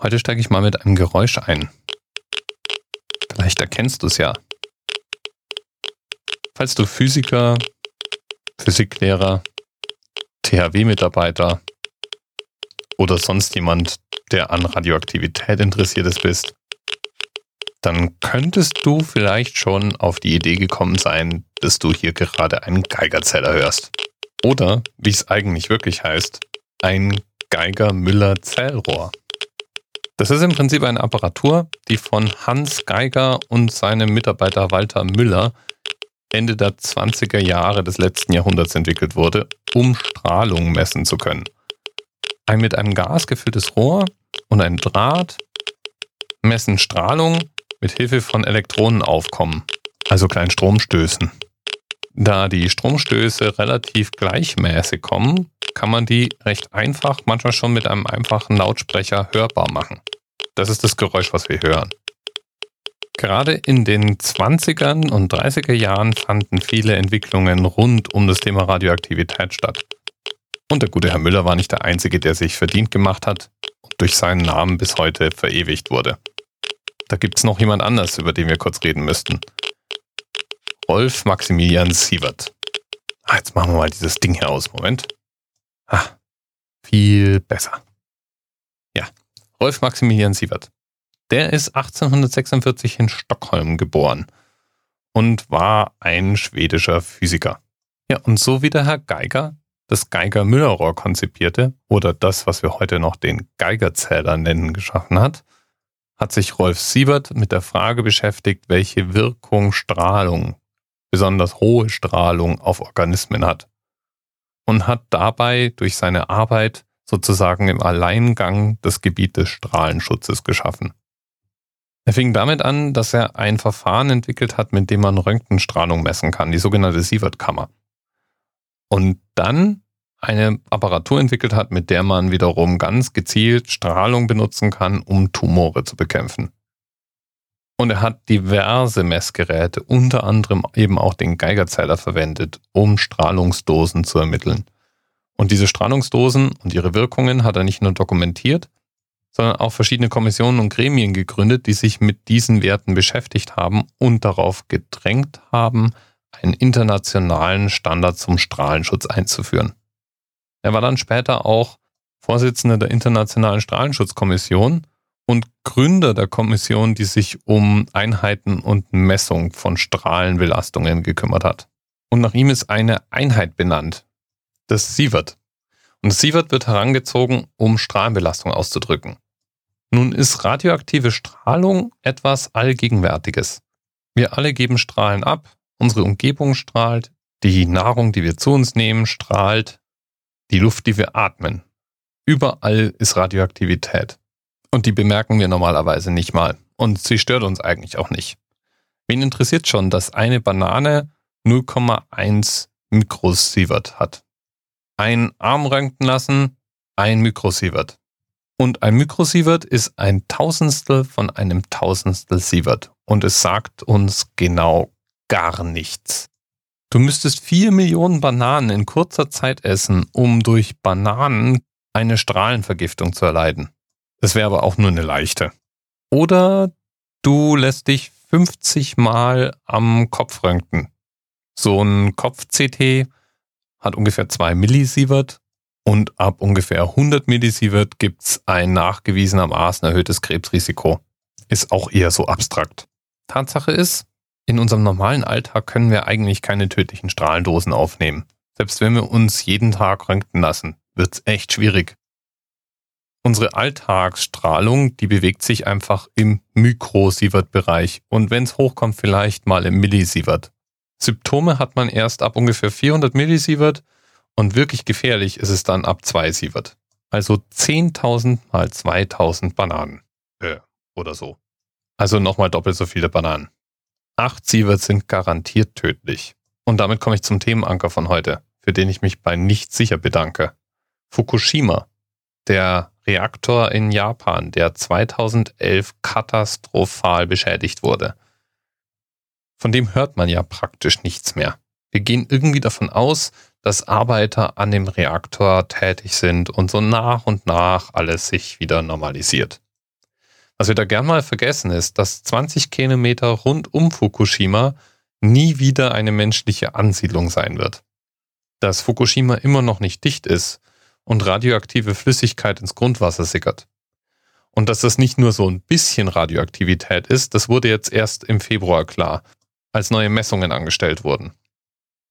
Heute steige ich mal mit einem Geräusch ein. Vielleicht erkennst du es ja. Falls du Physiker, Physiklehrer, THW-Mitarbeiter oder sonst jemand, der an Radioaktivität interessiert ist, bist, dann könntest du vielleicht schon auf die Idee gekommen sein, dass du hier gerade einen Geigerzähler hörst. Oder, wie es eigentlich wirklich heißt, ein Geiger-Müller-Zellrohr. Das ist im Prinzip eine Apparatur, die von Hans Geiger und seinem Mitarbeiter Walter Müller Ende der 20er Jahre des letzten Jahrhunderts entwickelt wurde, um Strahlung messen zu können. Ein mit einem Gas gefülltes Rohr und ein Draht messen Strahlung mit Hilfe von Elektronenaufkommen, also kleinen Stromstößen. Da die Stromstöße relativ gleichmäßig kommen, kann man die recht einfach, manchmal schon mit einem einfachen Lautsprecher hörbar machen. Das ist das Geräusch, was wir hören. Gerade in den 20ern und 30er Jahren fanden viele Entwicklungen rund um das Thema Radioaktivität statt. Und der gute Herr Müller war nicht der Einzige, der sich verdient gemacht hat und durch seinen Namen bis heute verewigt wurde. Da gibt es noch jemand anders, über den wir kurz reden müssten. Rolf Maximilian Sievert. Ah, jetzt machen wir mal dieses Ding hier aus. Moment. Ah, viel besser. Ja, Rolf Maximilian Sievert. Der ist 1846 in Stockholm geboren und war ein schwedischer Physiker. Ja, und so wie der Herr Geiger das Geiger-Müller-Rohr konzipierte oder das, was wir heute noch den Geigerzähler nennen, geschaffen hat, hat sich Rolf Sievert mit der Frage beschäftigt, welche Wirkung Strahlung, besonders hohe Strahlung, auf Organismen hat. Und hat dabei durch seine Arbeit sozusagen im Alleingang das Gebiet des Strahlenschutzes geschaffen. Er fing damit an, dass er ein Verfahren entwickelt hat, mit dem man Röntgenstrahlung messen kann, die sogenannte Sievert-Kammer. Und dann eine Apparatur entwickelt hat, mit der man wiederum ganz gezielt Strahlung benutzen kann, um Tumore zu bekämpfen. Und er hat diverse Messgeräte, unter anderem eben auch den Geigerzähler verwendet, um Strahlungsdosen zu ermitteln. Und diese Strahlungsdosen und ihre Wirkungen hat er nicht nur dokumentiert, sondern auch verschiedene Kommissionen und Gremien gegründet, die sich mit diesen Werten beschäftigt haben und darauf gedrängt haben, einen internationalen Standard zum Strahlenschutz einzuführen. Er war dann später auch Vorsitzender der Internationalen Strahlenschutzkommission und Gründer der Kommission, die sich um Einheiten und Messung von Strahlenbelastungen gekümmert hat. Und nach ihm ist eine Einheit benannt, das Sievert. Und das Sievert wird herangezogen, um Strahlenbelastung auszudrücken. Nun ist radioaktive Strahlung etwas Allgegenwärtiges. Wir alle geben Strahlen ab, unsere Umgebung strahlt, die Nahrung, die wir zu uns nehmen, strahlt, die Luft, die wir atmen. Überall ist Radioaktivität. Und die bemerken wir normalerweise nicht mal. Und sie stört uns eigentlich auch nicht. Wen interessiert schon, dass eine Banane 0,1 Mikrosievert hat? Ein Arm röntgen lassen, ein Mikrosievert. Und ein Mikrosievert ist ein Tausendstel von einem Tausendstel Sievert. Und es sagt uns genau gar nichts. Du müsstest vier Millionen Bananen in kurzer Zeit essen, um durch Bananen eine Strahlenvergiftung zu erleiden. Das wäre aber auch nur eine leichte. Oder du lässt dich 50 Mal am Kopf röntgen. So ein Kopf-CT hat ungefähr 2 Millisievert und ab ungefähr 100 Millisievert gibt's ein nachgewiesenermaßen erhöhtes Krebsrisiko. Ist auch eher so abstrakt. Tatsache ist, in unserem normalen Alltag können wir eigentlich keine tödlichen Strahlendosen aufnehmen. Selbst wenn wir uns jeden Tag röntgen lassen, wird's echt schwierig. Unsere Alltagsstrahlung, die bewegt sich einfach im Mikrosievert-Bereich und wenn es hochkommt, vielleicht mal im Millisievert. Symptome hat man erst ab ungefähr 400 Millisievert und wirklich gefährlich ist es dann ab 2 Sievert. Also 10.000 mal 2.000 Bananen. Äh, oder so. Also nochmal doppelt so viele Bananen. Acht Sievert sind garantiert tödlich. Und damit komme ich zum Themenanker von heute, für den ich mich bei nicht sicher bedanke. Fukushima, der Reaktor in Japan, der 2011 katastrophal beschädigt wurde. Von dem hört man ja praktisch nichts mehr. Wir gehen irgendwie davon aus, dass Arbeiter an dem Reaktor tätig sind und so nach und nach alles sich wieder normalisiert. Was wir da gern mal vergessen ist, dass 20 Kilometer rund um Fukushima nie wieder eine menschliche Ansiedlung sein wird. Dass Fukushima immer noch nicht dicht ist und radioaktive Flüssigkeit ins Grundwasser sickert. Und dass das nicht nur so ein bisschen Radioaktivität ist, das wurde jetzt erst im Februar klar, als neue Messungen angestellt wurden.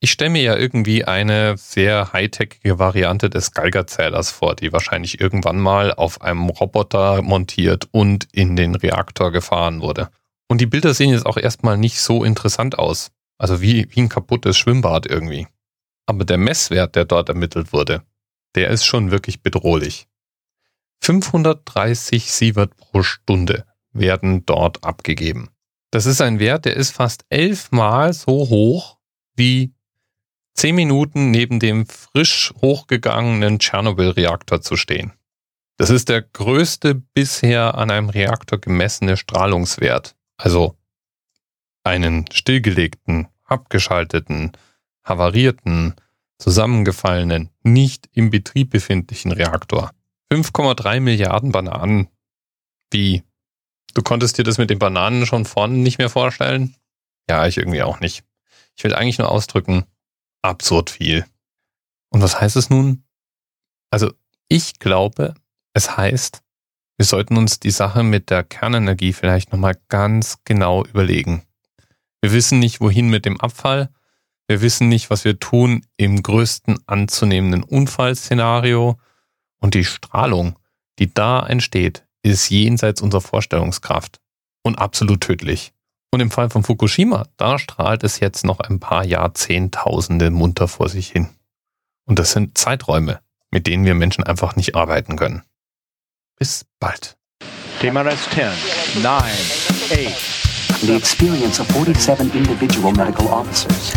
Ich stelle mir ja irgendwie eine sehr hightechige Variante des Geigerzählers vor, die wahrscheinlich irgendwann mal auf einem Roboter montiert und in den Reaktor gefahren wurde. Und die Bilder sehen jetzt auch erstmal nicht so interessant aus. Also wie, wie ein kaputtes Schwimmbad irgendwie. Aber der Messwert, der dort ermittelt wurde, der ist schon wirklich bedrohlich. 530 Sievert pro Stunde werden dort abgegeben. Das ist ein Wert, der ist fast elfmal so hoch wie zehn Minuten neben dem frisch hochgegangenen Tschernobyl-Reaktor zu stehen. Das ist der größte bisher an einem Reaktor gemessene Strahlungswert. Also einen stillgelegten, abgeschalteten, havarierten, zusammengefallenen, nicht im Betrieb befindlichen Reaktor. 5,3 Milliarden Bananen. Wie? Du konntest dir das mit den Bananen schon vorne nicht mehr vorstellen? Ja, ich irgendwie auch nicht. Ich will eigentlich nur ausdrücken, absurd viel. Und was heißt es nun? Also ich glaube, es heißt, wir sollten uns die Sache mit der Kernenergie vielleicht nochmal ganz genau überlegen. Wir wissen nicht, wohin mit dem Abfall. Wir wissen nicht, was wir tun im größten anzunehmenden Unfallszenario. Und die Strahlung, die da entsteht, ist jenseits unserer Vorstellungskraft und absolut tödlich. Und im Fall von Fukushima, da strahlt es jetzt noch ein paar Jahrzehntausende munter vor sich hin. Und das sind Zeiträume, mit denen wir Menschen einfach nicht arbeiten können. Bis bald. TMRS 10, 9, 8. The experience of 47 individual medical officers.